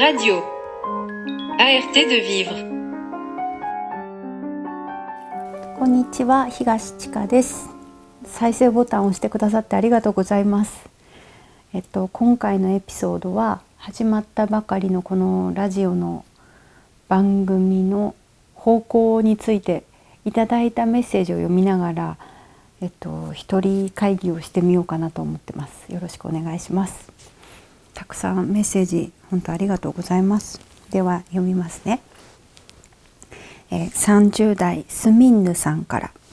Radio. ART de vivre. こんにちは東千佳です再生ボタンを押してくださってありがとうございますえっと今回のエピソードは始まったばかりのこのラジオの番組の方向についていただいたメッセージを読みながらえっと一人会議をしてみようかなと思ってますよろしくお願いしますたくさんメッセージ本当ありがとうございます。では読みますね。えー、30代スミンヌさんから「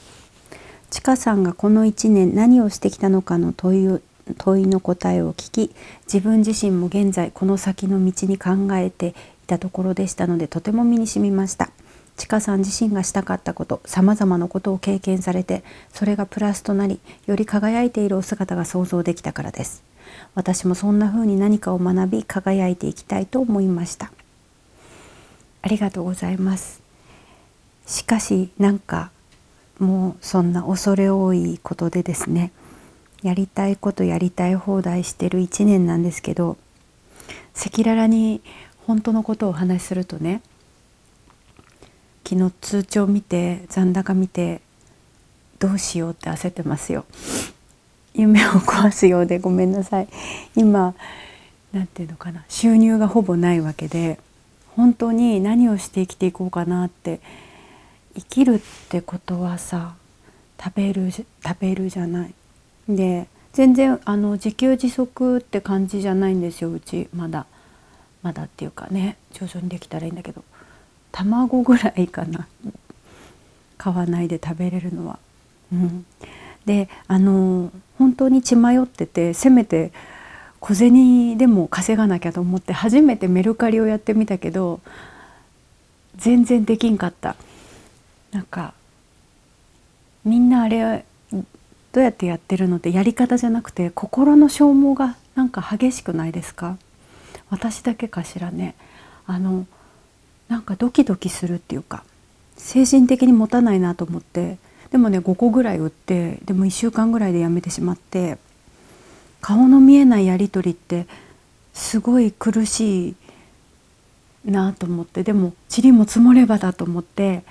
ちかさんがこの1年何をしてきたのかの問いを問いの答えを聞き自分自身も現在この先の道に考えていたところでしたのでとても身に染みました。ちかさん自身がしたかったことさまざまなことを経験されてそれがプラスとなりより輝いているお姿が想像できたからです。私もそんな風に何かを学び輝いていきたいと思いました。ありがとうございます。しかしなんかもうそんな恐れ多いことでですねやりたいことやりたい放題してる1年なんですけど赤裸々に本当のことをお話しするとね昨日通帳見て残高見てどうしようって焦ってますよ。夢を壊すようでごめんなさい。今何て言うのかな。収入がほぼないわけで本当に何をして生きていこうかなって生きるってことはさ食べる食べるじゃない。で全然あの自給自足って感じじゃないんですようち。まだ。まだっていうかね徐々にできたらいいんだけど。卵ぐらいかな。買わないで食べれるのは。うん、であの本当に血迷っててせめて小銭でも稼がなきゃと思って初めてメルカリをやってみたけど全然できんかった。なんかみんなあれどうやってやってるのってやり方じゃなくて心の消耗がなんか激しくないですか？私だけかしらねあのなんかドキドキするっていうか精神的に持たないなと思ってでもね5個ぐらい売ってでも1週間ぐらいでやめてしまって顔の見えないやり取りってすごい苦しいなと思ってでも塵も積もればだと思って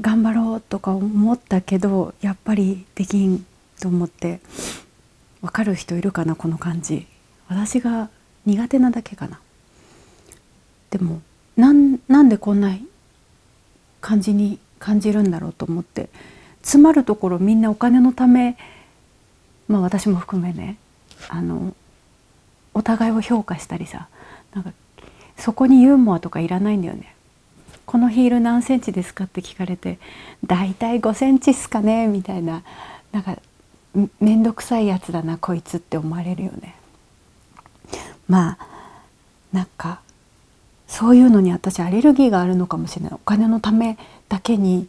頑張ろうとか思ったけどやっぱりできんと思って分かる人いるかなこの感じ。私が苦手なだけかな。でもなんなんでこんな感じに感じるんだろうと思って詰まるところみんなお金のためまあ私も含めねあのお互いを評価したりさなんかそこにユーモアとかいらないんだよねこのヒール何センチですか?」って聞かれて「だいたい5センチっすかね?」みたいななんか面倒くさいやつだなこいつって思われるよね。まあなんかそういうのに私アレルギーがあるのかもしれないお金のためだけに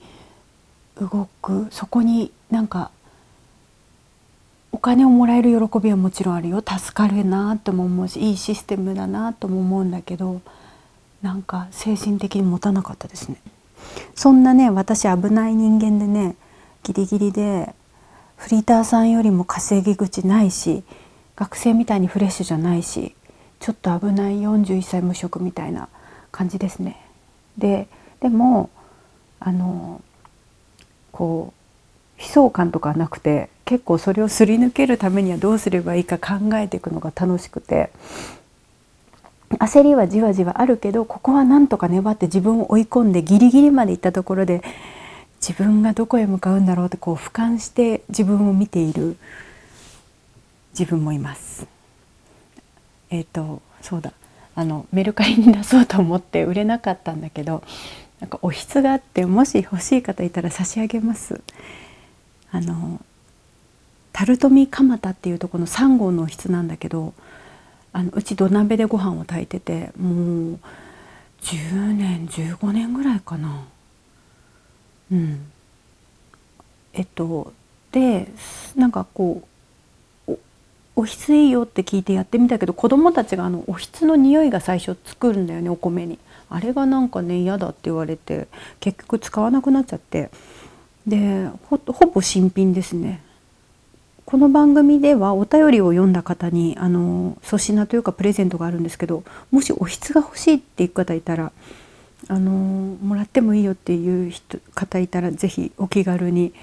動くそこになんかお金をもらえる喜びはもちろんあるよ。助かるなとも思うしいいシステムだなとも思うんだけどなんか精神的に持たなかったですね。そんなね私危ない人間でねギリギリでフリーターさんよりも稼ぎ口ないし学生みたいにフレッシュじゃないしちょっと危ない41歳無職みたいな感じですね。ででもあのこう悲壮感とかなくて結構それをすり抜けるためにはどうすればいいか考えていくのが楽しくて焦りはじわじわあるけどここはなんとか粘って自分を追い込んでギリギリまで行ったところで自分がどこへ向かうんだろうってこう俯瞰して自分を見ている自分もいます。えっ、ー、とそうだあのメルカリに出そうと思って売れなかったんだけどなんかお筆があってもし欲しい方いたら差し上げます。あのタルトミ蒲田っていうとこの3号のお筆なんだけどあのうち土鍋でご飯を炊いててもう10年15年ぐらいかな。うん。えっとでなんかこうおひついいよって聞いてやってみたけど子供たちがあのおひつの匂いが最初つくんだよねお米に。あれがなんかね嫌だって言われて結局使わなくなっちゃってでほぼ新品ですねこの番組ではお便りを読んだ方にあの粗品というかプレゼントがあるんですけどもしお筆が欲しいっていう方いたらあのもらってもいいよっていう人方いたら是非お気軽に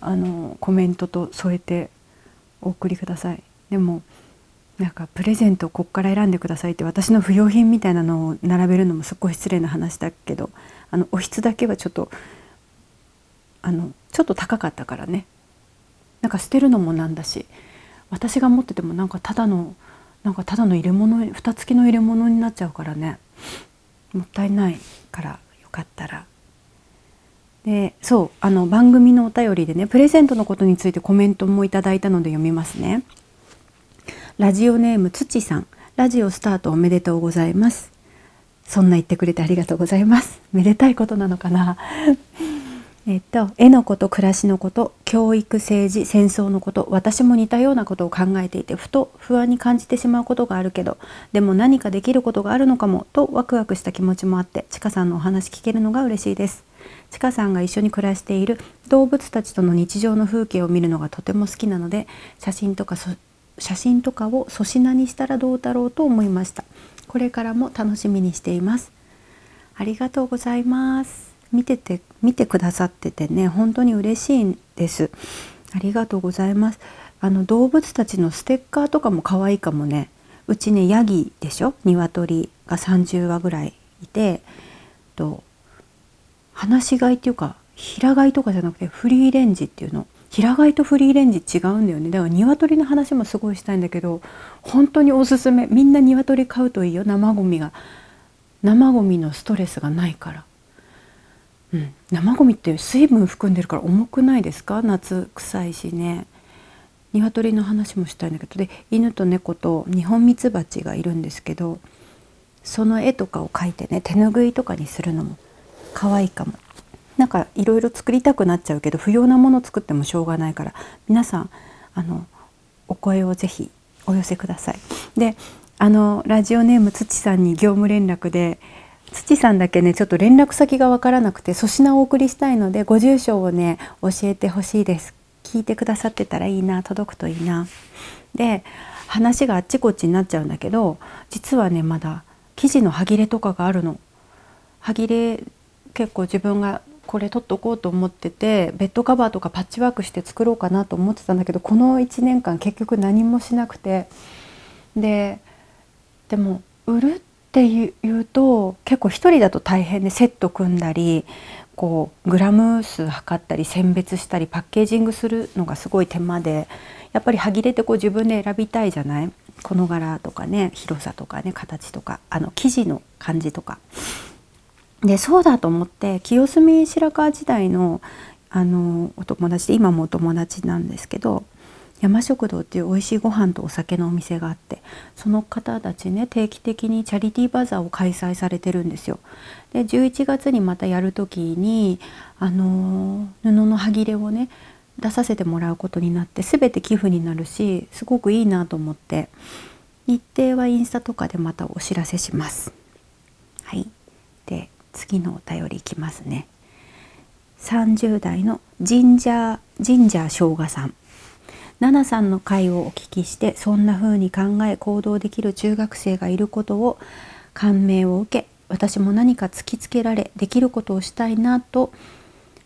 あのコメントと添えてお送りください。でもなんかプレゼントをこっから選んでくださいって私の不要品みたいなのを並べるのもすっごい失礼な話だけどあのお筆だけはちょっとあのちょっと高かったからねなんか捨てるのもなんだし私が持っててもなんかただのなんかただの入れ物蓋付きの入れ物になっちゃうからねもったいないからよかったら。でそうあの番組のお便りでねプレゼントのことについてコメントもいただいたので読みますね。ラジオネームつちさんラジオスタートおめでとうございます。そんな言ってくれてありがとうございます。めでたいことなのかな。えっと、絵のこと暮らしのこと教育政治戦争のこと私も似たようなことを考えていてふと不安に感じてしまうことがあるけどでも何かできることがあるのかもとワクワクした気持ちもあってちかさんのお話聞けるのが嬉しいですちかさんが一緒に暮らしている動物たちとの日常の風景を見るのがとても好きなので写真とか写真とかを粗品にしたらどうだろうと思いました。これからも楽しみにしています。ありがとうございます。見てて見てくださっててね本当に嬉しいです。ありがとうございます。あの動物たちのステッカーとかも可愛いかもね。うちねヤギでしょ？鶏が30羽ぐらいいてと放し飼いっていうか平飼いとかじゃなくてフリーレンジっていうの。平飼いとフリーレンジ違うんだよね。だから鶏の話もすごいしたいんだけど本当におすすめ。みんな鶏飼うといいよ。生ゴミが。生ゴミのストレスがないから。うん、生ゴミって水分含んでるから重くないですか？夏臭いしね。鶏の話もしたいんだけど。で犬と猫とニホンミツバチがいるんですけどその絵とかを描いてね手ぬぐいとかにするのも可愛いかも。なんかいろいろ作りたくなっちゃうけど不要なもの作ってもしょうがないから皆さんあのお声をぜひお寄せください。であのラジオネーム土さんに業務連絡で土さんだけねちょっと連絡先が分からなくて粗品をお送りしたいのでご住所をね教えてほしいです。聞いてくださってたらいいな届くといいな。で話があっちこっちになっちゃうんだけど実はねまだ生地の歯切れとかがあるの。歯切れ結構自分がこれ取っとこうと思っててベッドカバーとかパッチワークして作ろうかなと思ってたんだけどこの1年間結局何もしなくてででも売るっていうと結構一人だと大変でセット組んだりこうグラム数測ったり選別したりパッケージングするのがすごい手間でやっぱり歯切れってこう自分で選びたいじゃない？この柄とかね広さとかね形とかあの生地の感じとか。でそうだと思って清澄白河時代のあのお友達で今もお友達なんですけど山食堂っていう美味しいご飯とお酒のお店があってその方たちね定期的にチャリティーバザーを開催されてるんですよ。で11月にまたやる時にあの布の端切れをね出させてもらうことになって全て寄付になるしすごくいいなと思って日程はインスタとかでまたお知らせします。はいで次のお便りいきますね。30代のジンジャージンジャー生姜さん。ナナさんの回をお聞きしてそんな風に考え行動できる中学生がいることを感銘を受け私も何か突きつけられできることをしたいなと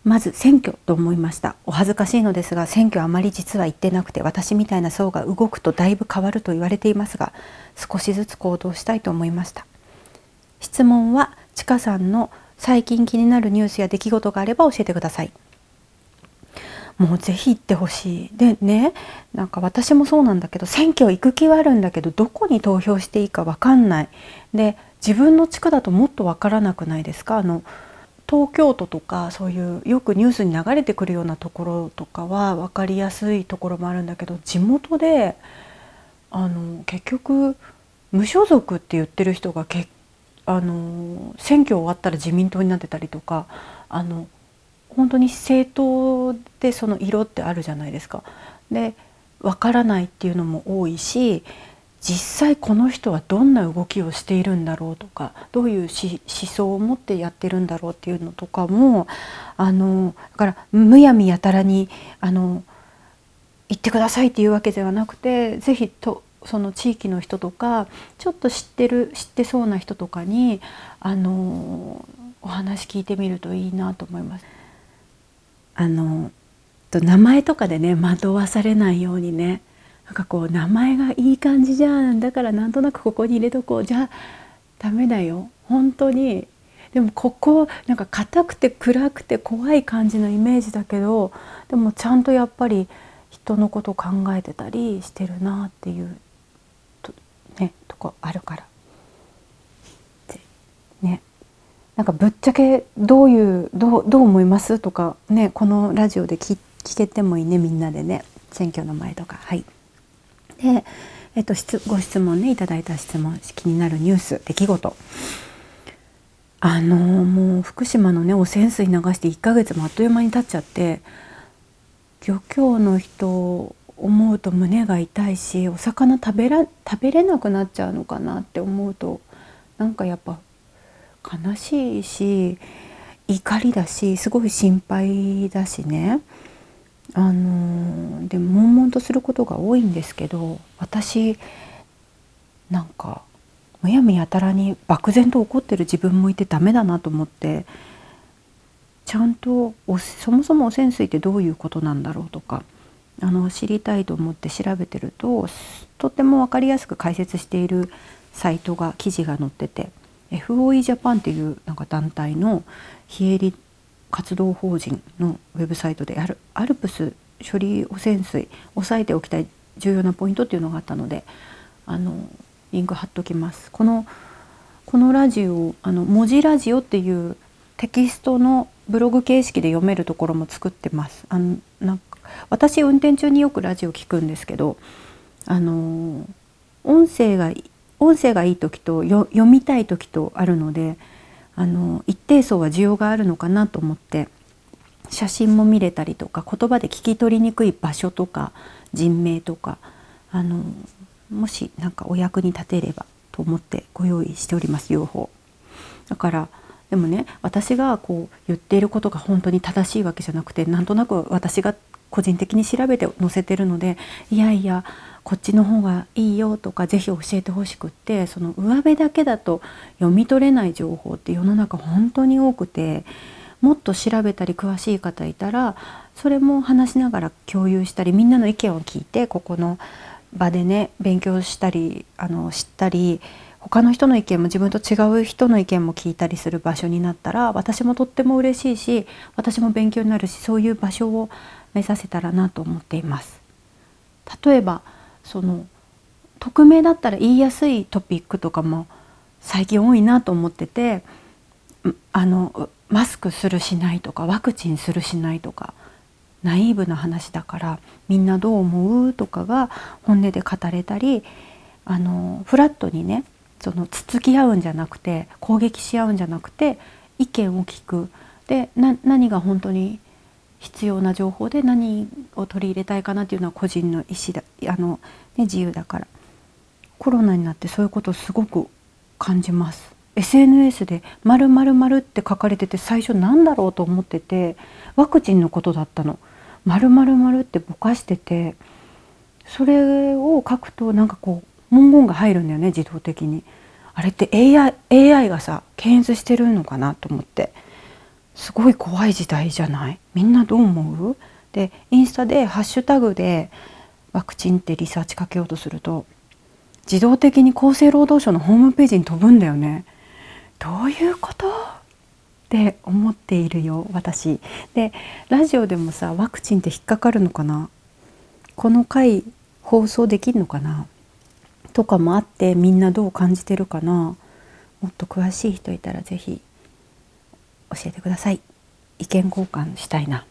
まず選挙と思いました。お恥ずかしいのですが選挙あまり実は言ってなくて私みたいな層が動くとだいぶ変わると言われていますが少しずつ行動したいと思いました。質問はちかさんの最近気になるニュースや出来事があれば教えてください。もうぜひ行ってほしい。でねなんか私もそうなんだけど選挙行く気はあるんだけどどこに投票していいか分かんない。で自分の地区だともっと分からなくないですか？あの東京都とかそういうよくニュースに流れてくるようなところとかは分かりやすいところもあるんだけど地元であの結局無所属って言ってる人がけあの選挙終わったら自民党になってたりとかあの本当に政党でその色ってあるじゃないですか。でわからないっていうのも多いし実際この人はどんな動きをしているんだろうとかどういう思想を持ってやってるんだろうっていうのとかもあのだからむやみやたらにあの行ってくださいっていうわけではなくて是非とその地域の人とかちょっと知ってる知ってそうな人とかにあのお話聞いてみるといいなと思います。あの名前とかでね惑わされないようにねなんかこう名前がいい感じじゃんだからなんとなくここに入れとこうじゃあダメだよ本当にでもここなんか硬くて暗くて怖い感じのイメージだけどでもちゃんとやっぱり人のこと考えてたりしてるなっていう,、とこあるから。ねなんかぶっちゃけどういうどうどう思いますとかねこのラジオで聞聞けてもいいねみんなでね選挙の前とかはい。で、えっと、ご質問ねいただいた質問気になるニュース出来事あのもう福島のね汚染水流して1ヶ月もあっという間に経っちゃって漁協の人思うと胸が痛いしお魚食べら食べれなくなっちゃうのかなって思うとなんかやっぱ悲しいし怒りだしすごい心配だしね。あので悶々とすることが多いんですけど私なんかむやみやたらに漠然と怒ってる自分もいてダメだなと思ってちゃんとそもそも汚染水ってどういうことなんだろうとかあの知りたいと思って調べてるととっても分かりやすく解説しているサイトが記事が載ってて FOE ジャパンっていうなんか団体の非営利活動法人のウェブサイトであるアルプス処理汚染水押さえておきたい重要なポイントっていうのがあったのであのリンク貼っときます。このこのラジオあの文字ラジオっていうテキストのブログ形式で読めるところも作ってます。あのなん私運転中によくラジオ聞くんですけど、あの音声が音声がいい時と読みたい時とあるので、あの一定層は需要があるのかなと思って写真も見れたりとか言葉で聞き取りにくい場所とか人名とかあのもし何かお役に立てればと思ってご用意しております両方。だからでもね私がこう言っていることが本当に正しいわけじゃなくてなんとなく私が個人的に調べて載せてるのでいやいやこっちの方がいいよとか是非教えてほしくってその上辺だけだと読み取れない情報って世の中本当に多くてもっと調べたり詳しい方いたらそれも話しながら共有したりみんなの意見を聞いてここの場でね勉強したりあの知ったり他の人の意見も自分と違う人の意見も聞いたりする場所になったら私もとっても嬉しいし私も勉強になるしそういう場所を目指せたらなと思っています。例えばその匿名だったら言いやすいトピックとかも最近多いなと思っててあのマスクするしないとかワクチンするしないとかナイーブな話だからみんなどう思うとかが本音で語れたりあのフラットにねそのつつき合うんじゃなくて攻撃し合うんじゃなくて意見を聞くで何が本当に必要な情報で何を取り入れたいかなっていうのは個人の意思だあの、ね、自由だからコロナになってそういうことをすごく感じます。SNS で「〇〇〇って書かれてて最初何だろうと思っててワクチンのことだったの。〇〇〇ってぼかしててそれを書くとなんかこう文言が入るんだよね自動的に。あれって AI, AI がさ検閲してるのかなと思ってすごい怖い時代じゃない？みんなどう思う？でインスタでハッシュタグでワクチンってリサーチかけようとすると自動的に厚生労働省のホームページに飛ぶんだよね。どういうこと？って思っているよ私。でラジオでもさワクチンって引っかかるのかな？この回放送できるのかな？とかもあってみんなどう感じてるかな？もっと詳しい人いたら是非教えてください。意見交換したいな。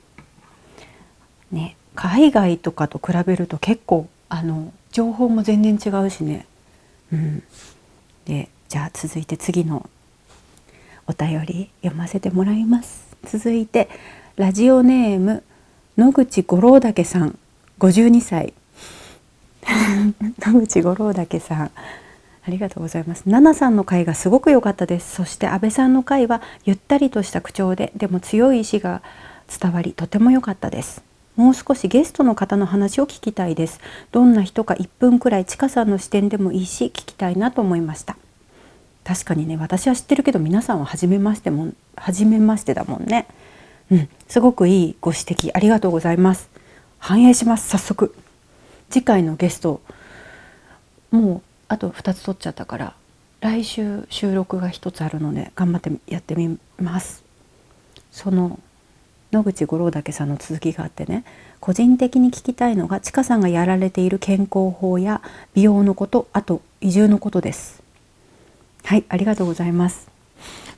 ね海外とかと比べると結構あの情報も全然違うしね。うん、でじゃあ続いて次のお便り読ませてもらいます。続いてラジオネーム野口五郎岳さん。52歳 野口五郎岳さん。ありがとうございます。ナナさんの回がすごく良かったです。そして安倍さんの回はゆったりとした口調ででも強い意志が伝わりとても良かったです。もう少しゲストの方の話を聞きたいですどんな人か1分くらいちかさんの視点でもいいし聞きたいなと思いました確かにね私は知ってるけど皆さんは初めましても初めましてだもんねうんすごくいいご指摘ありがとうございます反映します早速次回のゲストもうあと2つ取っちゃったから来週収録が1つあるので頑張ってやってみます。その野口五郎岳さんの続きがあってね個人的に聞きたいのがちかさんがやられている健康法や美容のことあと移住のことです。はいありがとうございます。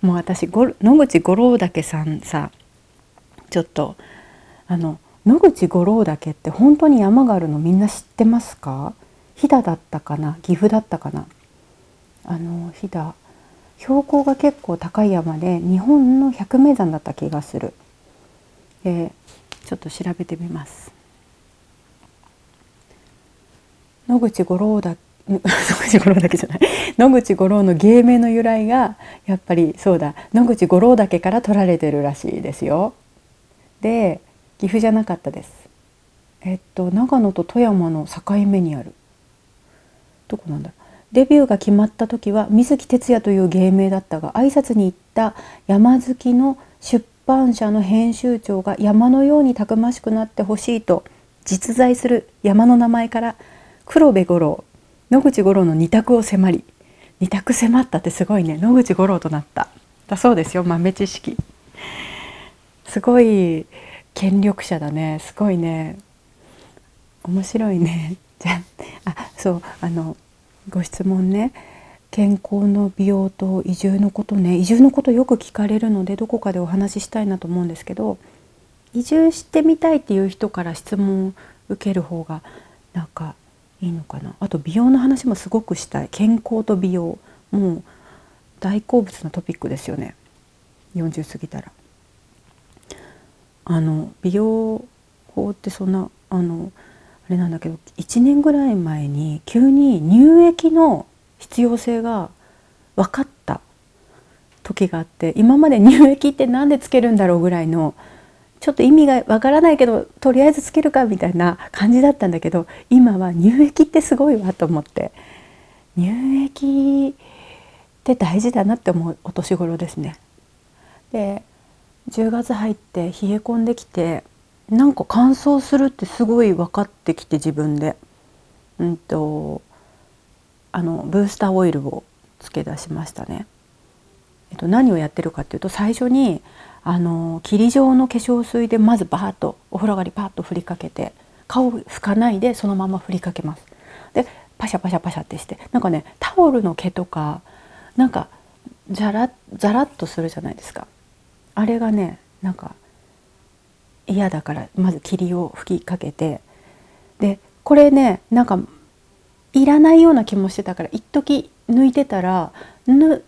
もう私野口五郎岳さんさちょっとあの野口五郎岳って本当に山があるのみんな知ってますか？飛騨だったかな？岐阜だったかな？あの飛騨標高が結構高い山で日本の百名山だった気がする、えー、ちょっと調べてみます。野口五郎だ 野口五郎だけじゃない。野口五郎の芸名の由来がやっぱりそうだ。野口五郎岳から取られてるらしいですよ。で岐阜じゃなかったです。えっと長野と富山の境目にある。どこなんだ？デビューが決まった時は水木哲也という芸名だったが挨拶に行った山好きの出版社の編集長が山のようにたくましくなってほしいと実在する山の名前から黒部五郎野口五郎の二択を迫り二択迫ったってすごいね。野口五郎となった。だそうですよ豆知識。すごい権力者だね。すごいね。面白いね。じ ゃあそうあのご質問ね。健康の美容と移住のことね。移住のことよく聞かれるのでどこかでお話ししたいなと思うんですけど移住してみたいっていう人から質問を受ける方がなんかいいのかな。あと美容の話もすごくしたい。健康と美容もう大好物なトピックですよね。40過ぎたら。あの美容法ってそんなあのあれなんだけど1年ぐらい前に急に乳液の必要性が分かった時があって今まで乳液って何でつけるんだろうぐらいのちょっと意味がわからないけどとりあえずつけるかみたいな感じだったんだけど今は乳液ってすごいわと思って乳液って大事だなって思うお年頃ですね。で10月入って冷え込んできてなんか乾燥するってすごい分かってきて自分で。うんとあのブースターオイルをつけ出しましたね。えっと、何をやってるかっていうと最初にあの霧状の化粧水でまずバーッとお風呂上がりパーッと振りかけて顔拭かないでそのまま振りかけます。でパシャパシャパシャってしてなんかねタオルの毛とかなんかザラザラッとするじゃないですか。あれがねなんか嫌だからまず霧を吹きかけて。でこれねなんかいらないような気もしてたから一時抜いてたらぬ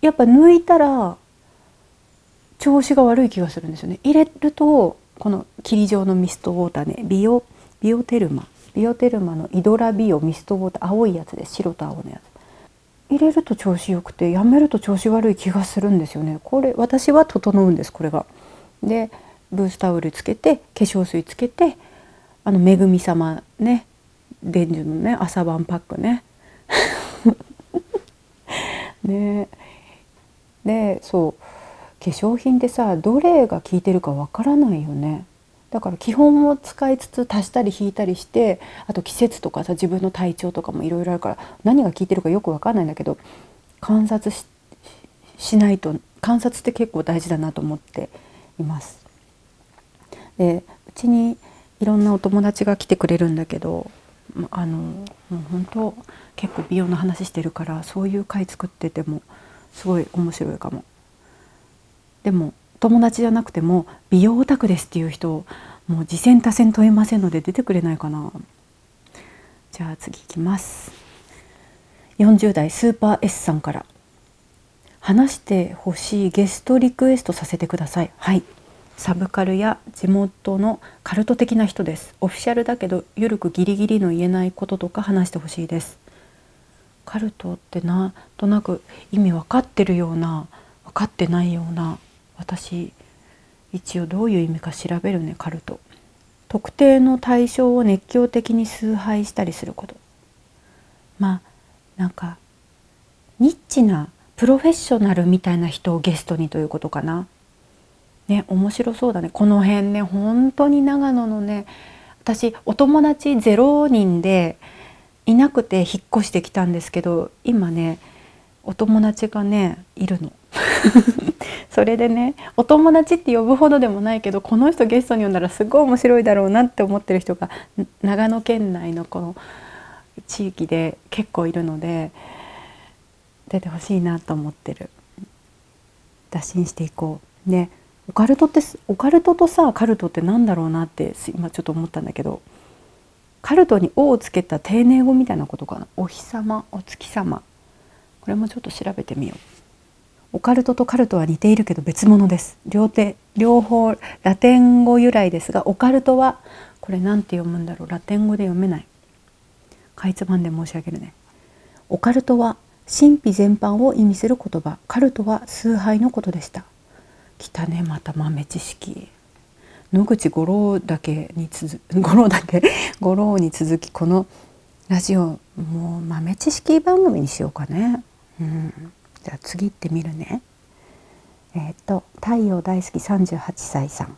やっぱ抜いたら調子が悪い気がするんですよね。入れるとこの霧状のミストウォーターねビオビオテルマビオテルマのイドラビオミストウォーター青いやつです白と青のやつ。入れると調子よくてやめると調子悪い気がするんですよね。これ私は整うんですこれが。でブースタオルつけて化粧水つけてあの「めぐみ様ね伝授のね朝晩パックね。ね。でそう化粧品ってさどれが効いてるかわからないよね。だから基本を使いつつ足したり引いたりしてあと季節とかさ自分の体調とかもいろいろあるから何が効いてるかよくわかんないんだけど観察しないと観察って結構大事だなと思っています。でうちにいろんなお友達が来てくれるんだけどあのもう本当結構美容の話してるからそういう回作っててもすごい面白いかも。でも友達じゃなくても美容オタクですっていう人もう次戦多戦問いませんので出てくれないかな。じゃあ次いきます。40代スーパー S さんから。話してほしいゲストリクエストさせてください。はい。サブカルや地元のカルト的な人です。オフィシャルだけどゆるくギリギリの言えないこととか話してほしいです。カルトってなんとなく意味分かってるような分かってないような私一応どういう意味か調べるねカルト。特定の対象を熱狂的に崇拝したりすること。まあなんかニッチなプロフェッショナルみたいな人をゲストにということかな。ね面白そうだね。この辺ね本当に長野のね私お友達0人でいなくて引っ越してきたんですけど今ねお友達がねいるの。それでねお友達って呼ぶほどでもないけどこの人ゲストに呼んだらすごい面白いだろうなって思ってる人が長野県内のこの地域で結構いるので出てほしいなと思ってる。打診していこう。ね。オカルトってオカルトとさカルトって何だろうなって今ちょっと思ったんだけどカルトに「お」をつけた丁寧語みたいなことかな？お日様お月様。これもちょっと調べてみよう。オカルトとカルトは似ているけど別物です。両手両方ラテン語由来ですがオカルトはこれ何て読むんだろう？ラテン語で読めない。かいつまんで申し上げるね。オカルトは神秘全般を意味する言葉。カルトは崇拝のことでした。来たねまた豆知識。野口五郎だけに続 五郎だけ 五郎に続きこのラジオもう豆知識番組にしようかね、うん、じゃあ次行ってみるね。えっ、ー、と太陽大好き38歳さん。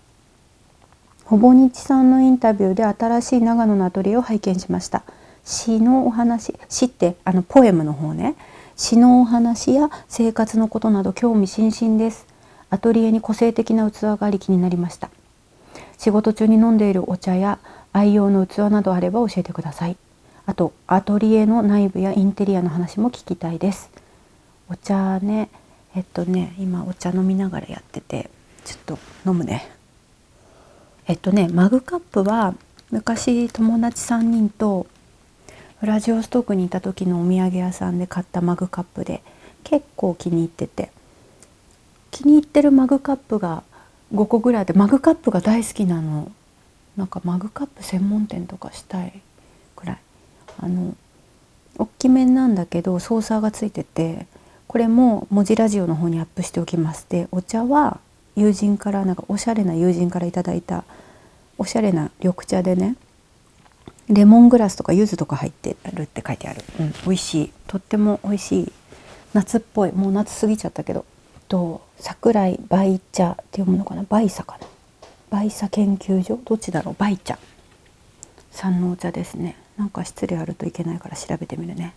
ほぼ日さんのインタビューで新しい長野のアトリエを拝見しました。詩のお話詩ってあのポエムの方ね。詩のお話や生活のことなど興味津々です。アトリエに個性的な器があり気になりました。仕事中に飲んでいるお茶や愛用の器などあれば教えてください。あとアトリエの内部やインテリアの話も聞きたいです。お茶ねえっとね今お茶飲みながらやっててちょっと飲むね。えっとねマグカップは昔友達3人とウラジオストクにいた時のお土産屋さんで買ったマグカップで結構気に入ってて。気に入ってるマグカップが5個ぐらいでマグカップが大好きなの。なんかマグカップ専門店とかしたいくらい。あの大きめなんだけどソーサーがついててこれも文字ラジオの方にアップしておきますでお茶は友人からなんかおしゃれな友人から頂いたおしゃれな緑茶でねレモングラスとか柚子とか入ってるって書いてある、うん、美味しい。とっても美味しい。夏っぽい。もう夏過ぎちゃったけど。と桜井梅茶って読むのかな？梅茶かな？梅茶研究所？どっちだろう？梅茶。さんのお茶ですね。なんか失礼あるといけないから調べてみるね。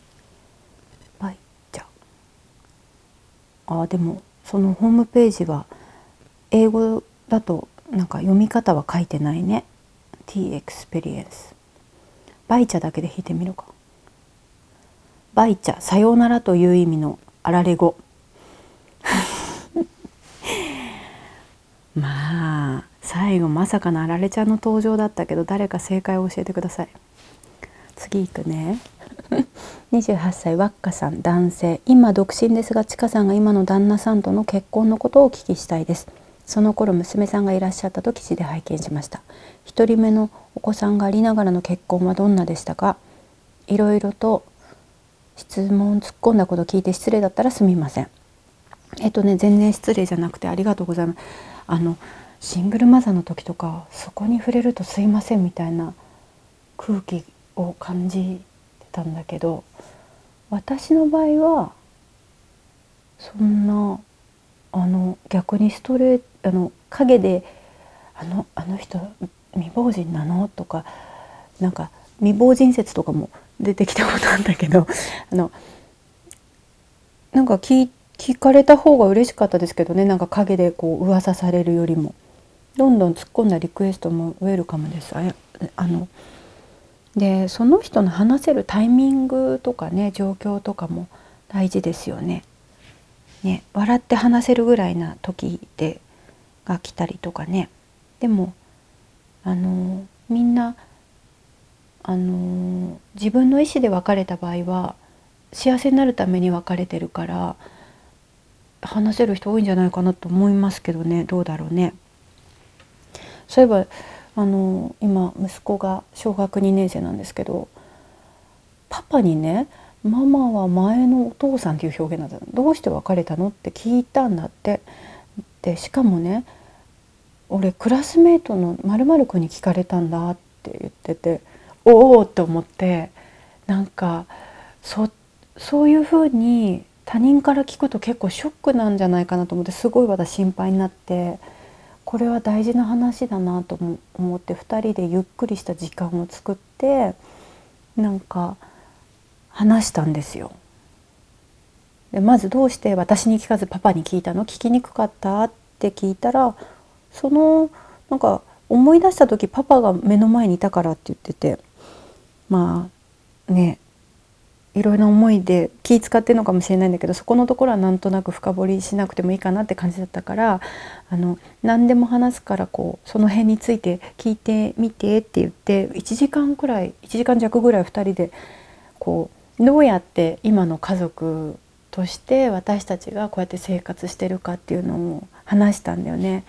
梅茶。あでもそのホームページは英語だとなんか読み方は書いてないね。 Tea Experienceバイチャだけで弾いてみるか。バイチャ、さようならという意味のあられ語。まあ、最後まさかのあられちゃんの登場だったけど、誰か正解を教えてください。次行くね。28歳ワッカさん男性。今独身ですがちかさんが今の旦那さんとの結婚のことをお聞きしたいです。その頃娘さんがいらっしゃったと記事で拝見しました。1人目のお子さんがありながらの結婚はどんなでしたか？いろいろと質問突っ込んだこと聞いて失礼だったらすみません。えっとね全然失礼じゃなくてありがとうございます。あのシングルマザーの時とかそこに触れるとすいませんみたいな空気を感じてたんだけど私の場合はそんなあの逆にストレートあの陰であのあの人未亡人なの？とかなんか未亡人説とかも出てきたことあるんだけどあのなんか聞い聞かれた方が嬉しかったですけどね。なんか陰でこう噂されるよりも。どんどん突っ込んだリクエストもウェルカムです。ああのでその人の話せるタイミングとかね状況とかも大事ですよね。ね笑って話せるぐらいな時でが来たりとかね。でもあのみんなあの自分の意思で別れた場合は幸せになるために別れてるから話せる人多いんじゃないかなと思いますけどね。どうだろうね。そういえばあの今息子が小学2年生なんですけどパパにね「ママは前のお父さん」っていう表現なんだ。どうして別れたのって聞いたんだって。でしかもね俺クラスメートのまる君に聞かれたんだって言ってておおって思ってなんかそそういうふうに他人から聞くと結構ショックなんじゃないかなと思ってすごい私心配になってこれは大事な話だなと思って2人でゆっくりした時間を作ってなんか話したんですよ。でまずどうして私に聞かずパパに聞いたの？聞きにくかった？って聞いたらそのなんか思い出した時パパが目の前にいたからって言っててまあねいろいろな思いで気使ってるのかもしれないんだけどそこのところはなんとなく深掘りしなくてもいいかなって感じだったからあの何でも話すからこうその辺について聞いてみてって言って1時間くらい1時間弱ぐらい2人でこうどうやって今の家族として私たちがこうやって生活してるかっていうのを話したんだよね。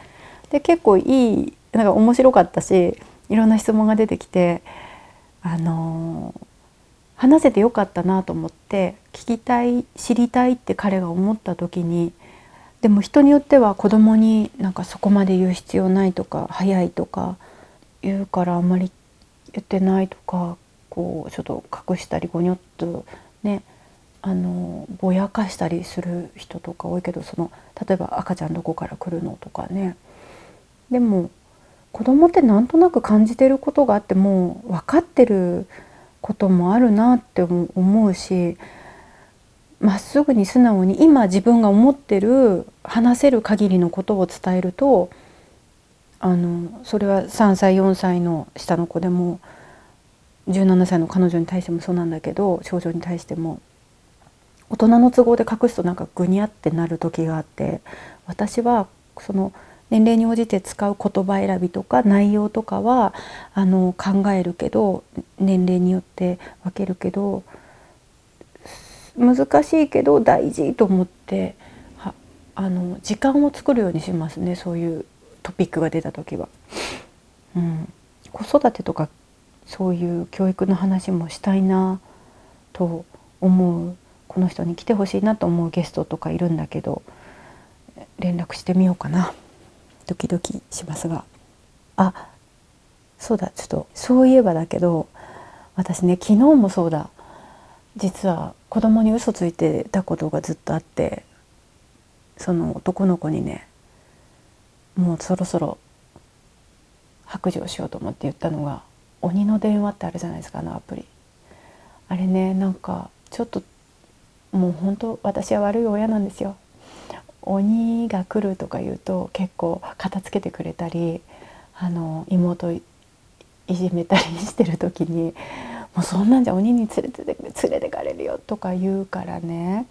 で結構いいなんか面白かったしいろんな質問が出てきてあの話せてよかったなと思って聞きたい知りたいって彼が思った時にでも人によっては子供になんかそこまで言う必要ないとか早いとか言うからあんまり言ってないとかこうちょっと隠したりごにょっとねあのぼやかしたりする人とか多いけどその例えば赤ちゃんどこから来るのとかね。でも子供ってなんとなく感じてることがあってもう分かってることもあるなって思うしまっすぐに素直に今自分が思ってる話せる限りのことを伝えるとあのそれは3歳4歳の下の子でも17歳の彼女に対してもそうなんだけど少女に対しても大人の都合で隠すとなんかぐにゃってなる時があって私はその年齢に応じて使う言葉選びとか内容とかはあの考えるけど年齢によって分けるけど難しいけど大事と思ってあの時間を作るようにしますねそういうトピックが出た時は。うん、子育てとかそういう教育の話もしたいなと思うこの人に来てほしいなと思うゲストとかいるんだけど連絡してみようかな。ドキドキしますがあそうだちょっとそういえばだけど私ね昨日もそうだ実は子供に嘘ついてたことがずっとあってその男の子にねもうそろそろ白状しようと思って言ったのが「鬼の電話」ってあるじゃないですかあのアプリ。あれねなんかちょっともう本当私は悪い親なんですよ。鬼が来るとか言うと結構片付けてくれたりあの妹いじめたりしてる時に「もうそんなんじゃ鬼に連れて連れてかれるよ」とか言うからね。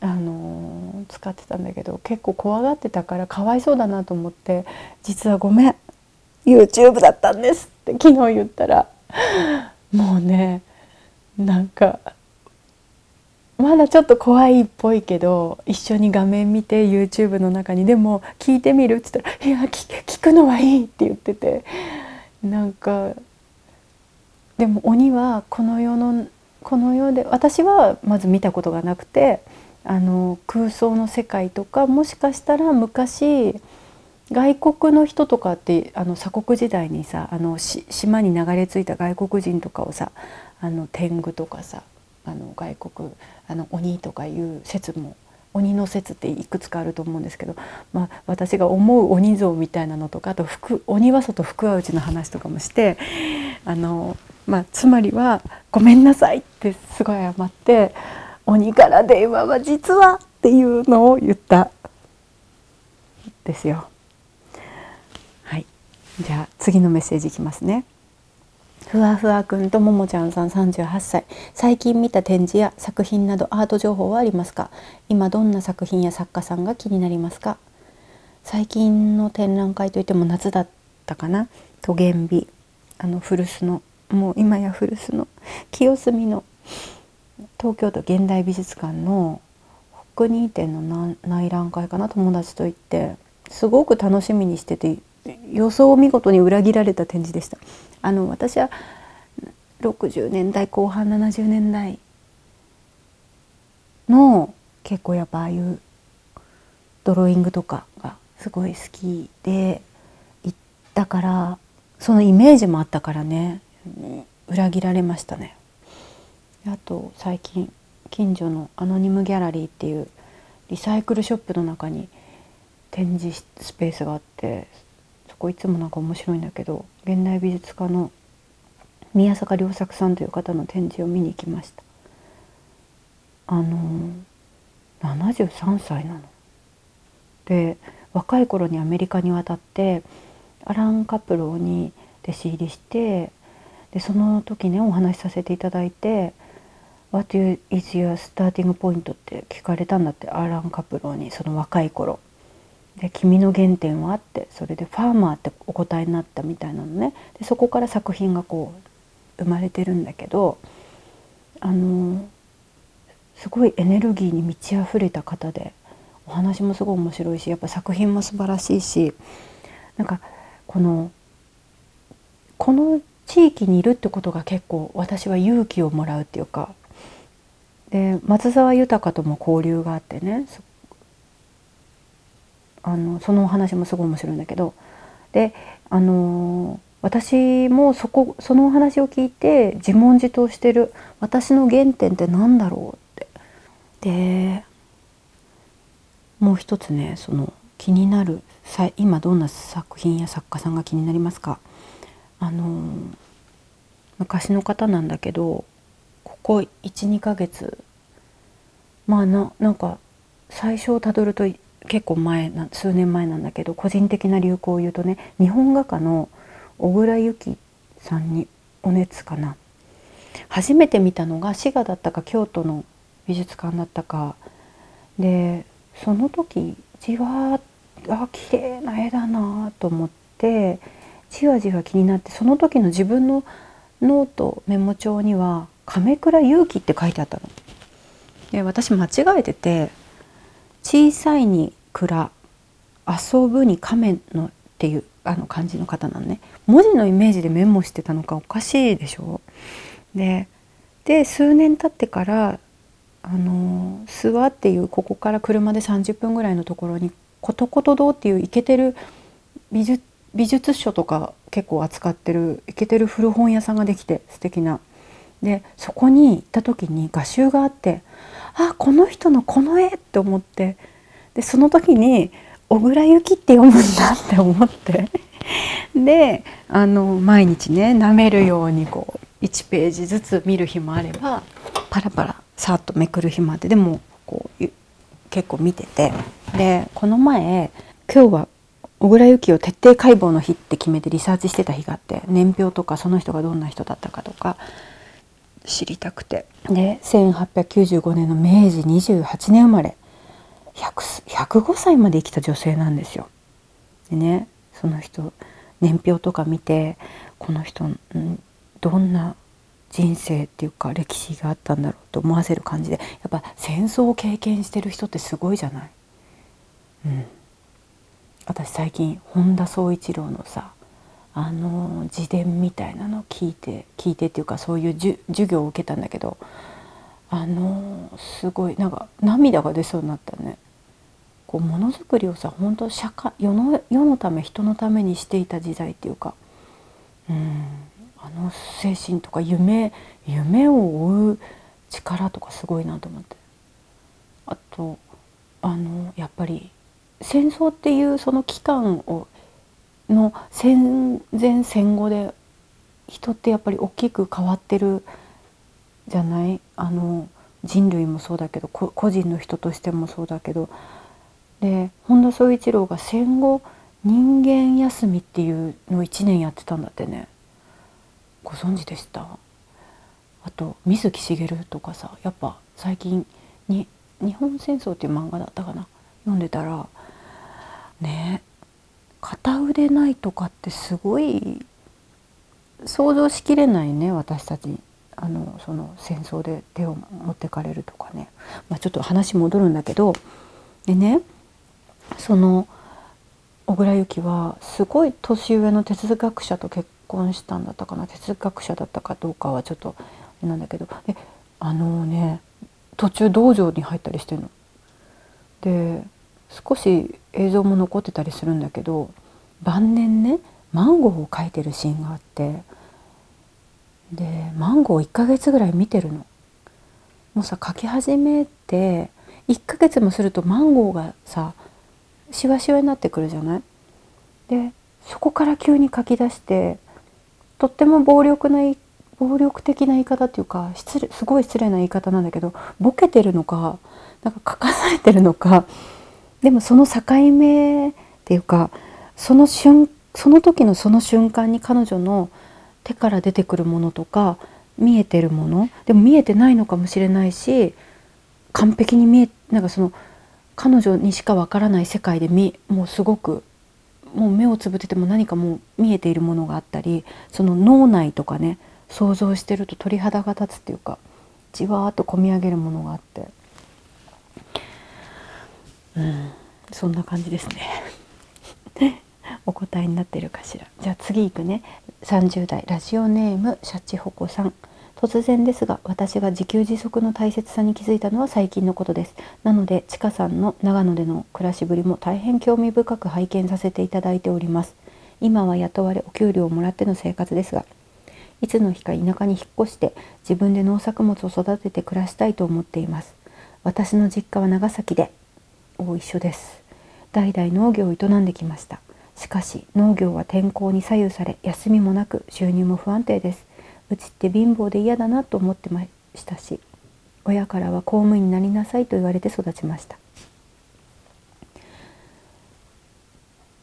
あの使ってたんだけど結構怖がってたからかわいそうだなと思って「実はごめん YouTube だったんです」って昨日言ったらもうねなんかまだちょっと怖いっぽいけど一緒に画面見て YouTube の中にでも聞いてみるって言ったら「いや聞くのはいい」って言っててなんかでも鬼はこの世のこの世で私はまず見たことがなくてあの空想の世界とかもしかしたら昔外国の人とかってあの鎖国時代にさあの島に流れ着いた外国人とかをさあの天狗とかさあの外国あの鬼とかいう説も鬼の説っていくつかあると思うんですけど、まあ、私が思う鬼像みたいなのとかあと福鬼は外福は内の話とかもしてあの、まあ、つまりは「ごめんなさい」ってすごい謝って「鬼から電話は実は」っていうのを言ったですよ。はい、じゃあ次のメッセージいきますね。ふわふわくんとももちゃんさん38歳最近見た展示や作品などアート情報はありますか？今どんな作品や作家さんが気になりますか？最近の展覧会といっても夏だったかな？都元美あの古巣の。もう今や古巣の清澄の。東京都現代美術館の。北二展の内覧会かな？友達と行って。すごく楽しみにしてて予想を見事に裏切られた展示でした。あの私は60年代後半70年代の結構やっぱああいうドローイングとかがすごい好きでだからそのイメージもあったからね裏切られましたね。あと最近近所のアノニムギャラリーっていうリサイクルショップの中に展示スペースがあってこいつもなんか面白いんだけど現代美術家の宮坂良作さんという方の展示を見に行きましたあの73歳なの。で若い頃にアメリカに渡ってアラン・カプローに弟子入りしてでその時ねお話しさせていただいて「What is your starting point?」って聞かれたんだってアラン・カプローにその若い頃。で「君の原点は?」ってそれで「ファーマー」ってお答えになったみたいなのねでそこから作品がこう生まれてるんだけどあのすごいエネルギーに満ち溢れた方でお話もすごい面白いしやっぱ作品も素晴らしいしなんかこのこの地域にいるってことが結構私は勇気をもらうっていうかで松沢豊とも交流があってねあのそのお話もすごい面白いんだけど。であの私もそこそのお話を聞いて自問自答してる。私の原点って何だろうって。でもう一つねその気になる今どんな作品や作家さんが気になりますか。あの昔の方なんだけどここ12ヶ月。まあななんか最初をたどると結構前数年前なんだけど個人的な流行を言うとね日本画家の小倉由紀さんにお熱かな初めて見たのが滋賀だったか京都の美術館だったかでその時じわあ綺麗な絵だなと思ってじわじわ気になってその時の自分のノートメモ帳には「亀倉勇気」って書いてあったの。で私間違えてて「小さいに蔵遊ぶに亀の」っていうあの漢字の方なのね文字のイメージでメモしてたのかおかしいでしょでで数年経ってからあの諏訪っていうここから車で30分ぐらいのところにことこと堂っていうイケてる美術美術書とか結構扱ってるイケてる古本屋さんができて素敵な。でそこに行った時に画集があってあこの人のこの絵って思って。でその時に小倉由紀って読むんだって思って。であの毎日ね舐めるようにこう1ページずつ見る日もあればパラパラさっとめくる日もあってでもこう結構見てて。でこの前今日は小倉由紀を徹底解剖の日って決めてリサーチしてた日があって年表とかその人がどんな人だったかとか知りたくてで1895年の明治28年生まれ105歳まで生きた女性なんですよ。でねその人年表とか見てこの人、どんな人生っていうか歴史があったんだろうと思わせる感じでやっぱ戦争を経験してる人ってすごいじゃない。うん、私最近本田宗一郎のさあの自伝みたいなのを聞いて聞いてっていうかそういう授業を受けたんだけどあのすごいなんか涙が出そうになったね。こうものづくりをさ本当社会世の世のため人のためにしていた時代っていうか。うん。あの精神とか夢夢を追う力とかすごいなと思って。あとあのやっぱり戦争っていうその期間をの戦前戦後で人ってやっぱり大きく変わってるじゃない？あの人類もそうだけど個人の人としてもそうだけど。で本田宗一郎が戦後人間休みっていうのを1年やってたんだってね。ご存知でした？あと水木しげるとかさやっぱ最近に「日本戦争」っていう漫画だったかな？読んでたらね片腕ないとかってすごい想像しきれないね私たち。あのその戦争で手を持ってかれるとかね、まあ、ちょっと話戻るんだけど。でねその小倉由紀はすごい年上の哲学者と結婚したんだったかな。哲学者だったかどうかはちょっとなんだけど。であのね途中道場に入ったりしてるの。で少し映像も残ってたりするんだけど。晩年ねマンゴーを描いてるシーンがあってでマンゴーを1ヶ月ぐらい見てるの。もうさ描き始めて1ヶ月もするとマンゴーがさしわしわになってくるじゃない？でそこから急に書き出してとっても暴力な暴力的な言い方っていうか失礼すごい失礼な言い方なんだけどボケてるのかなんか書かされてるのかでもその境目っていうかその瞬その時のその瞬間に彼女の手から出てくるものとか見えてるものでも見えてないのかもしれないし完璧に見えなんかその彼女にしかわからない世界でみもうすごくもう目をつぶってても何かもう見えているものがあったりその脳内とかね想像してると鳥肌が立つっていうかじわーっとこみ上げるものがあって。うん。そんな感じですね。お答えになってるかしら。じゃあ次いくね。30代ラジオネームシャチホコさん。突然ですが私が自給自足の大切さに気づいたのは最近のことです。なのでちかさんの長野での暮らしぶりも大変興味深く拝見させていただいております。今は雇われお給料をもらっての生活ですがいつの日か田舎に引っ越して自分で農作物を育てて暮らしたいと思っています。私の実家は長崎でお一緒です。代々農業を営んできました。しかし農業は天候に左右され休みもなく収入も不安定です。うちって貧乏で嫌だなと思ってましたし親からは公務員になりなさいと言われて育ちました。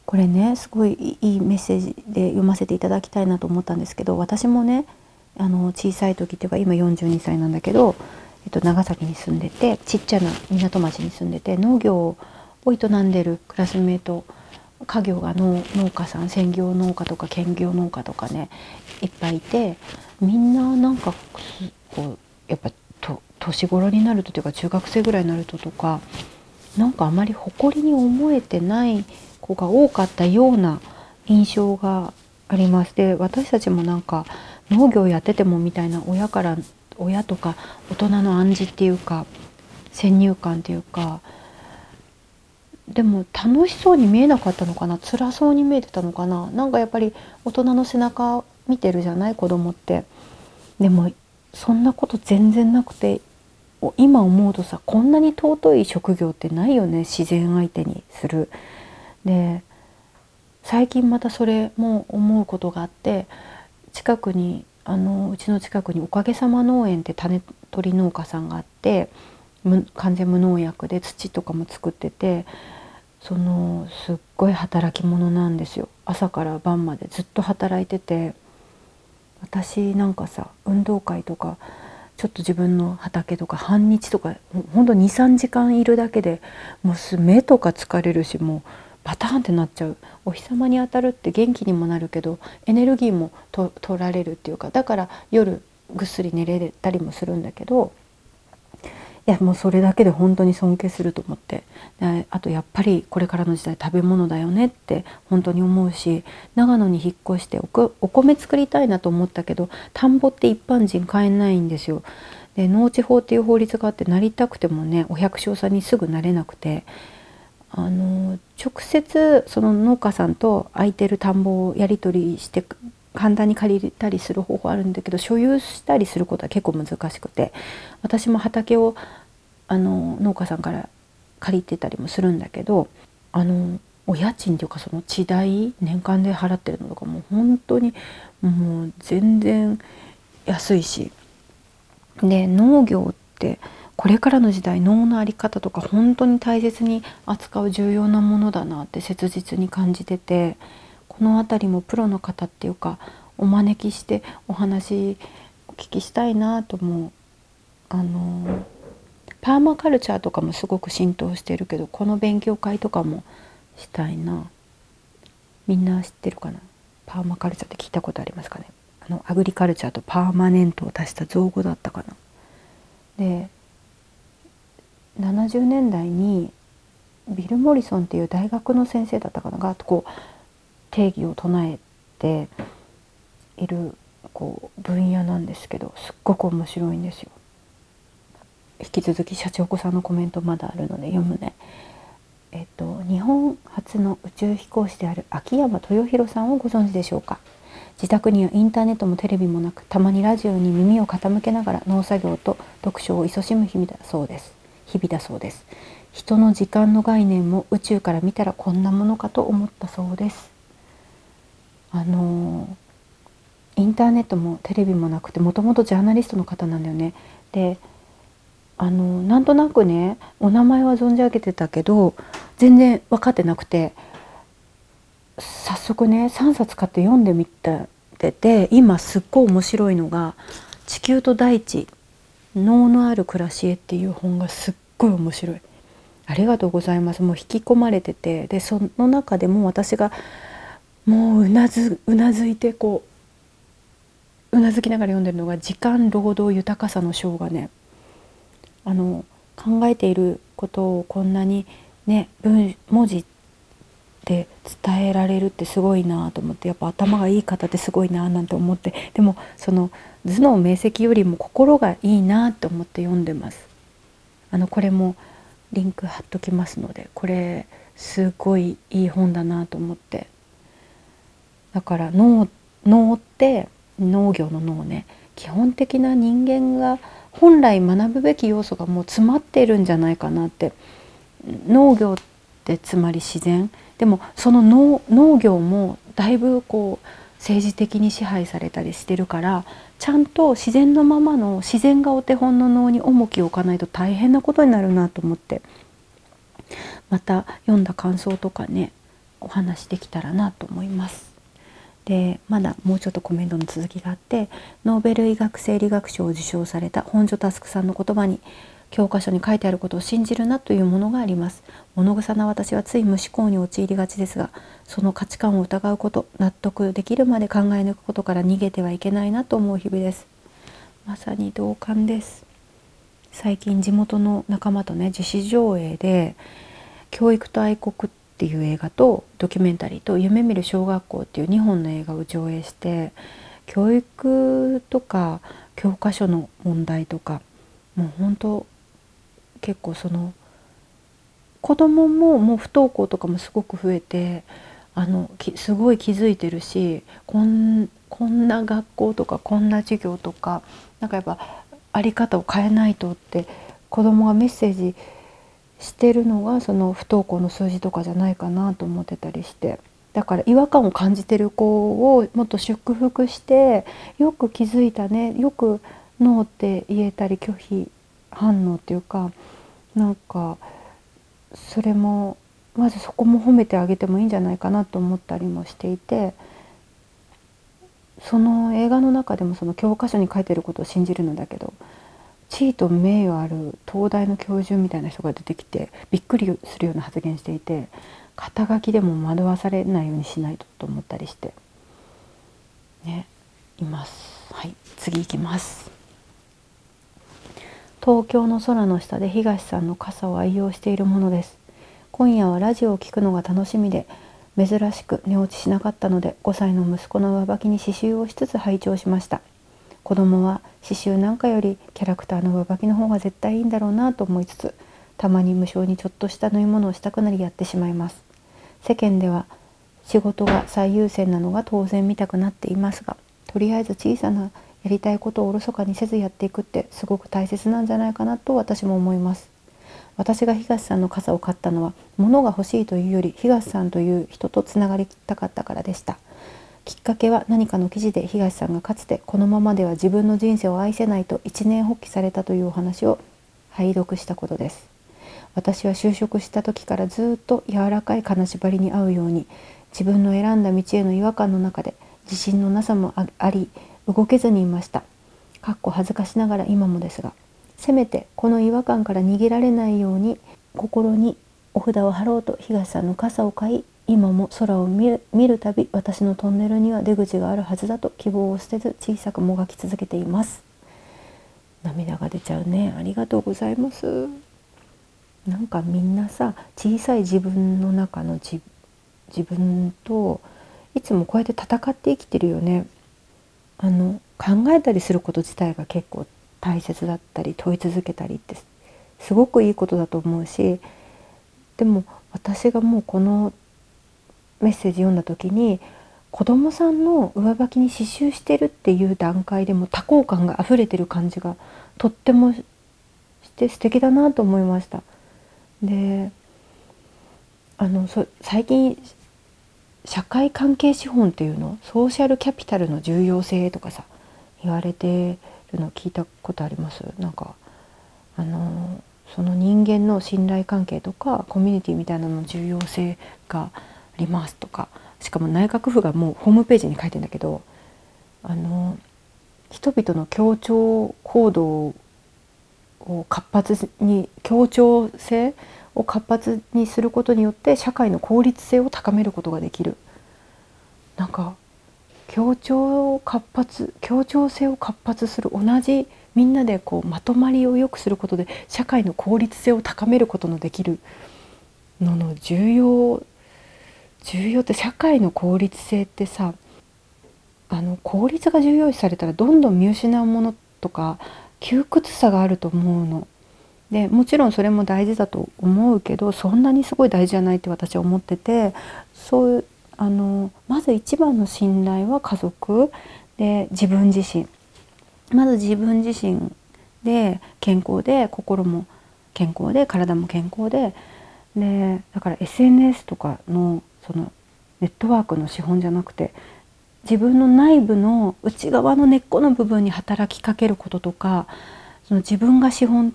これねすごいいいメッセージで読ませていただきたいなと思ったんですけど私もねあの小さい時っていうか今42歳なんだけど、えっと、長崎に住んでてちっちゃな港町に住んでて農業を営んでるクラスメート家業が農家さん専業農家とか兼業農家とかねいっぱいいてみんななんかこうやっぱと年頃になるとというか中学生ぐらいになるととかなんかあまり誇りに思えてない子が多かったような印象がありまして私たちもなんか農業やっててもみたいな親から親とか大人の暗示っていうか先入観っていうかでも楽しそうに見えなかったのかな？辛そうに見えてたのかな？なんかやっぱり大人の背中見てるじゃない？子供って。でもそんなこと全然なくて今思うとさこんなに尊い職業ってないよね？自然相手にする。で最近またそれも思うことがあって近くにあのうちの近くにおかげさま農園って種取り農家さんがあって完全無農薬で土とかも作っててそのすっごい働き者なんですよ。朝から晩までずっと働いてて。私なんかさ運動会とかちょっと自分の畑とか半日とかほんと23時間いるだけでもう目とか疲れるしもうバターンってなっちゃう。お日様に当たるって元気にもなるけどエネルギーも取られるっていうかだから夜ぐっすり寝れたりもするんだけどいやもうそれだけで本当に尊敬すると思ってであとやっぱりこれからの時代食べ物だよねって本当に思うし長野に引っ越してお米作りたいなと思ったけど田んぼって一般人買えないんですよ。で農地法っていう法律があってなりたくてもねお百姓さんにすぐなれなくてあの直接その農家さんと空いてる田んぼをやり取りして簡単に借りたりする方法あるんだけど所有したりすることは結構難しくて私も畑をあの農家さんから借りてたりもするんだけどあのお家賃というかその地代年間で払ってるのとかもう本当にもう全然安いしで農業ってこれからの時代能の在り方とか本当に大切に扱う重要なものだなって切実に感じててこの辺りもプロの方っていうかお招きしてお話お聞きしたいなと思う。あのパーマカルチャーとかもすごく浸透してるけどこの勉強会とかもしたいな。みんな知ってるかな？パーマカルチャーって聞いたことありますかね？あのアグリカルチャーとパーマネントを足した造語だったかな？で70年代にビル・モリソンっていう大学の先生だったかな？がこう定義を唱えているこう分野なんですけどすっごく面白いんですよ。引き続き社長子さんのコメントまだあるので読むね。えっと日本初の宇宙飛行士である秋山豊弘さんをご存知でしょうか？自宅にはインターネットもテレビもなくたまにラジオに耳を傾けながら農作業と読書を勤しむ日々だそうです日々だそうです人の時間の概念も宇宙から見たらこんなものかと思ったそうですあのインターネットもテレビもなくてもともとジャーナリストの方なんだよねであのなんとなくねお名前は存じ上げてたけど全然分かってなくて早速ね3冊買って読んでみたてて今すっごい面白いのが「地球と大地能のある暮らしへ」っていう本がすっごい面白い。ありがとうございますもう引き込まれててでその中でも私がもううなずうなずいてこううなずきながら読んでるのが「時間労働豊かさの章」がねあの考えていることをこんなにね文文字で伝えられるってすごいなと思ってやっぱ頭がいい方ってすごいななんて思ってでもその頭脳明晰よりも心がいいなって思って読んでます。あのこれもリンク貼っときますのでこれすごいいい本だなと思ってだから脳って農業の脳ね基本的な人間が本来学ぶべき要素がもう詰まっているんじゃないかなって。農業ってつまり自然。でもその農農業もだいぶこう政治的に支配されたりしてるからちゃんと自然のままの自然がお手本の能に重きを置かないと大変なことになるなと思って。また読んだ感想とかねお話できたらなと思います。でまだもうちょっとコメントの続きがあってノーベル医学生理学賞を受賞された本庶佑さんの言葉に教科書に書いてあることを信じるなというものがあります。物臭な私はつい無思考に陥りがちですがその価値観を疑うこと納得できるまで考え抜くことから逃げてはいけないなと思う日々です。まさに同感です。最近地元の仲間とね自主上映で教育と愛国ってっていう映画とドキュメンタリーと夢見る小学校っていう2本の映画を上映して教育とか教科書の問題とかもう本当結構その子供ももう不登校とかもすごく増えてあのすごい気づいてるしこんこんな学校とかこんな授業とかなんかやっぱ在り方を変えないとって子供がメッセージしてるのがその不登校の数字とかじゃないかなと思ってたりして。だから違和感を感じてる子をもっと祝福してよく気づいたねよくノーって言えたり拒否反応っていうかなんかそれもまずそこも褒めてあげてもいいんじゃないかなと思ったりもしていてその映画の中でもその教科書に書いてることを信じるのだけど地位と名誉ある東大の教授みたいな人が出てきてびっくりするような発言していて肩書きでも惑わされないようにしないとと思ったりして。ねいます。はい次いきます。東京の空の下で東さんの傘を愛用しているものです。今夜はラジオを聞くのが楽しみで珍しく寝落ちしなかったので5歳の息子の上履きに刺繍をしつつ拝聴しました。子供は刺繍なんかよりキャラクターの上履きの方が絶対いいんだろうなと思いつつたまに無償にちょっとした縫い物をしたくなりやってしまいます。世間では仕事が最優先なのが当然見たくなっていますがとりあえず小さなやりたいことをおろそかにせずやっていくってすごく大切なんじゃないかなと私も思います。私が東さんの傘を買ったのは物が欲しいというより東さんという人とつながりたかったからでした。きっかけは何かの記事で東さんがかつてこのままでは自分の人生を愛せないと一年発起されたというお話を拝読したことです。私は就職した時からずっと柔らかい金縛りに合うように自分の選んだ道への違和感の中で自信のなさもあり動けずにいました。かっこ恥ずかしながら今もですがせめてこの違和感から逃げられないように心にお札を貼ろうと東さんの傘を買い今も空を見る見るたび私のトンネルには出口があるはずだと希望を捨てず小さくもがき続けています。涙が出ちゃうね。ありがとうございます。なんかみんなさ小さい自分の中の自分といつもこうやって戦って生きてるよね。あの考えたりすること自体が結構大切だったり問い続けたりってすごくいいことだと思うしでも私がもうこのメッセージ読んだ時に子供さんの上履きに刺繍してるっていう段階でも多幸感が溢れてる感じがとってもして素敵だなと思いました。であの最近社会関係資本っていうのソーシャルキャピタルの重要性とかさ言われてるの聞いたことあります？なんかあのその人間の信頼関係とかコミュニティみたいなのの重要性がりますとかしかも内閣府がもうホームページに書いてんだけどあの人々の協調行動を活発に協調性を活発にすることによって社会の効率性を高めることができる。なんか協調を活発協調性を活発する同じみんなでこうまとまりを良くすることで社会の効率性を高めることのできるのの重要重要って社会の効率性ってさあの効率が重要視されたらどんどん見失うものとか窮屈さがあると思うの。でもちろんそれも大事だと思うけどそんなにすごい大事じゃないって私は思っててそういうあのまず一番の信頼は家族。で自分自身。まず自分自身で健康で心も健康で体も健康で。でだから SNS とかのそのネットワークの資本じゃなくて自分の内部の内側の根っこの部分に働きかけることとかその自分が資本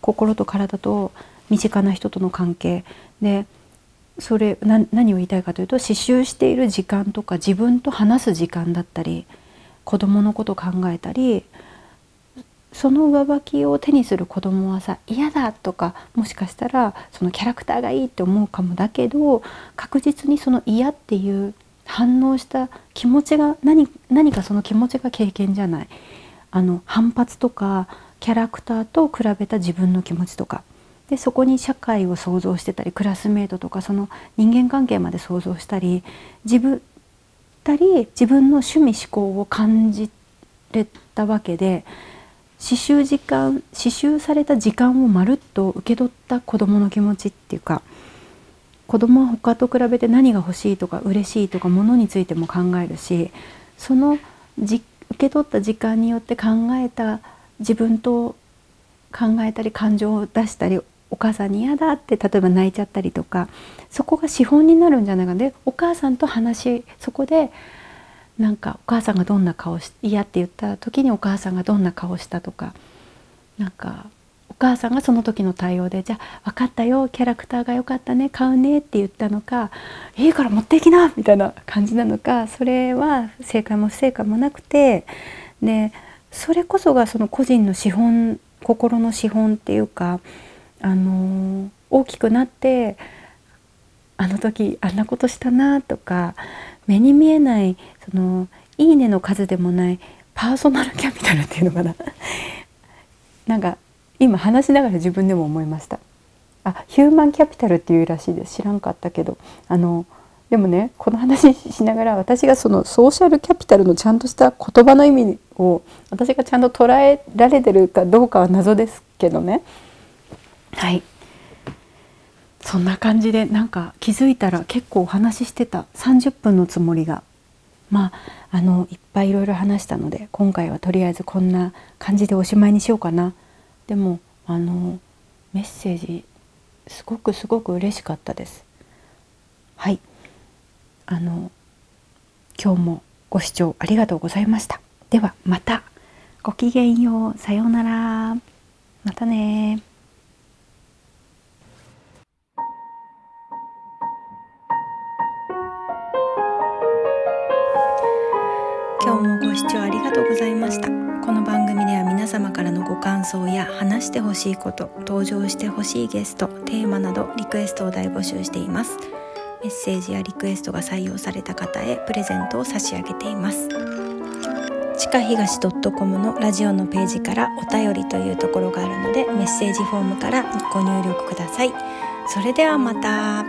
心と体と身近な人との関係。でそれ何を言いたいかというと刺繍している時間とか自分と話す時間だったり子供のこと考えたりその上履きを手にする子供はさ嫌だとかもしかしたらそのキャラクターがいいって思うかもだけど確実にその嫌っていう反応した気持ちが何何かその気持ちが経験じゃない。あの反発とかキャラクターと比べた自分の気持ちとか。でそこに社会を想像してたりクラスメートとかその人間関係まで想像したり自分たり自分の趣味思考を感じれたわけで刺繍時間刺繍された時間をまるっと受け取った子どもの気持ちっていうか子供は他と比べて何が欲しいとか嬉しいとかものについても考えるしそのじ受け取った時間によって考えた自分と考えたり感情を出したりお母さんに嫌だって例えば泣いちゃったりとかそこが資本になるんじゃないかでお母さんと話そこでなんかお母さんがどんな顔し嫌って言った時にお母さんがどんな顔したとかなんかお母さんがその時の対応で「じゃあ分かったよキャラクターが良かったね買うね」って言ったのか「いいから持っていきな」みたいな感じなのかそれは正解も不正解もなくてでそれこそがその個人の資本心の資本っていうか、あの大きくなってあの時あんなことしたなとか目に見えないそのいいねの数でもないパーソナルキャピタルっていうのかな。なんか今話しながら自分でも思いました。あヒューマンキャピタルっていうらしいです。知らんかったけど。あのでもねこの話しながら私がそのソーシャルキャピタルのちゃんとした言葉の意味を私がちゃんと捉えられてるかどうかは謎ですけどね。はい。そんな感じでなんか気づいたら結構お話ししてた。30分のつもりが。まああのいっぱいいろいろ話したので今回はとりあえずこんな感じでおしまいにしようかな。でもあのメッセージすごくすごく嬉しかったです。はい。あの今日もご視聴ありがとうございました。ではまた。ごきげんよう。さようなら。またねご視聴ありがとうございました。この番組では皆様からのご感想や話してほしいこと登場してほしいゲストテーマなどリクエストを大募集しています。メッセージやリクエストが採用された方へプレゼントを差し上げています。地下東 .com のラジオのページからお便りというところがあるのでメッセージフォームからご入力ください。それではまた。